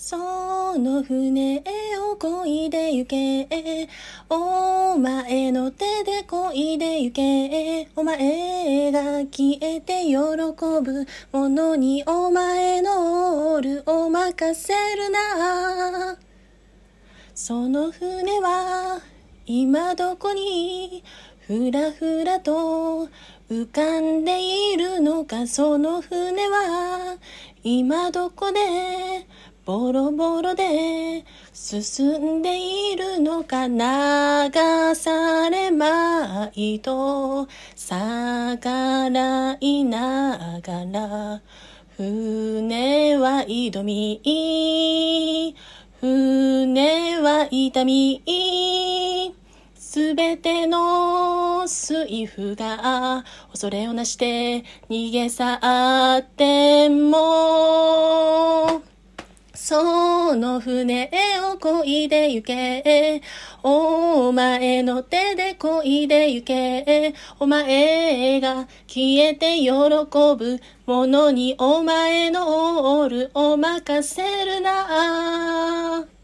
その船を漕いで行け。お前の手で漕いで行け。お前が消えて喜ぶものにお前のオールを任せるな。その船は今どこに？ふらふらと浮かんでいるのかその船は今どこで？ボロボロで進んでいるのか流されまいと逆らいながら。船は挑み船は痛み。すべての水夫が恐れをなして逃げ去ってもその船を漕いで行け。お前の手で漕いで行け。お前が消えて喜ぶものにお前のオールを任せるな。